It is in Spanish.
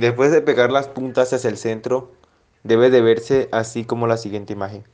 Después de pegar las puntas hacia el centro, debe de verse así como la siguiente imagen.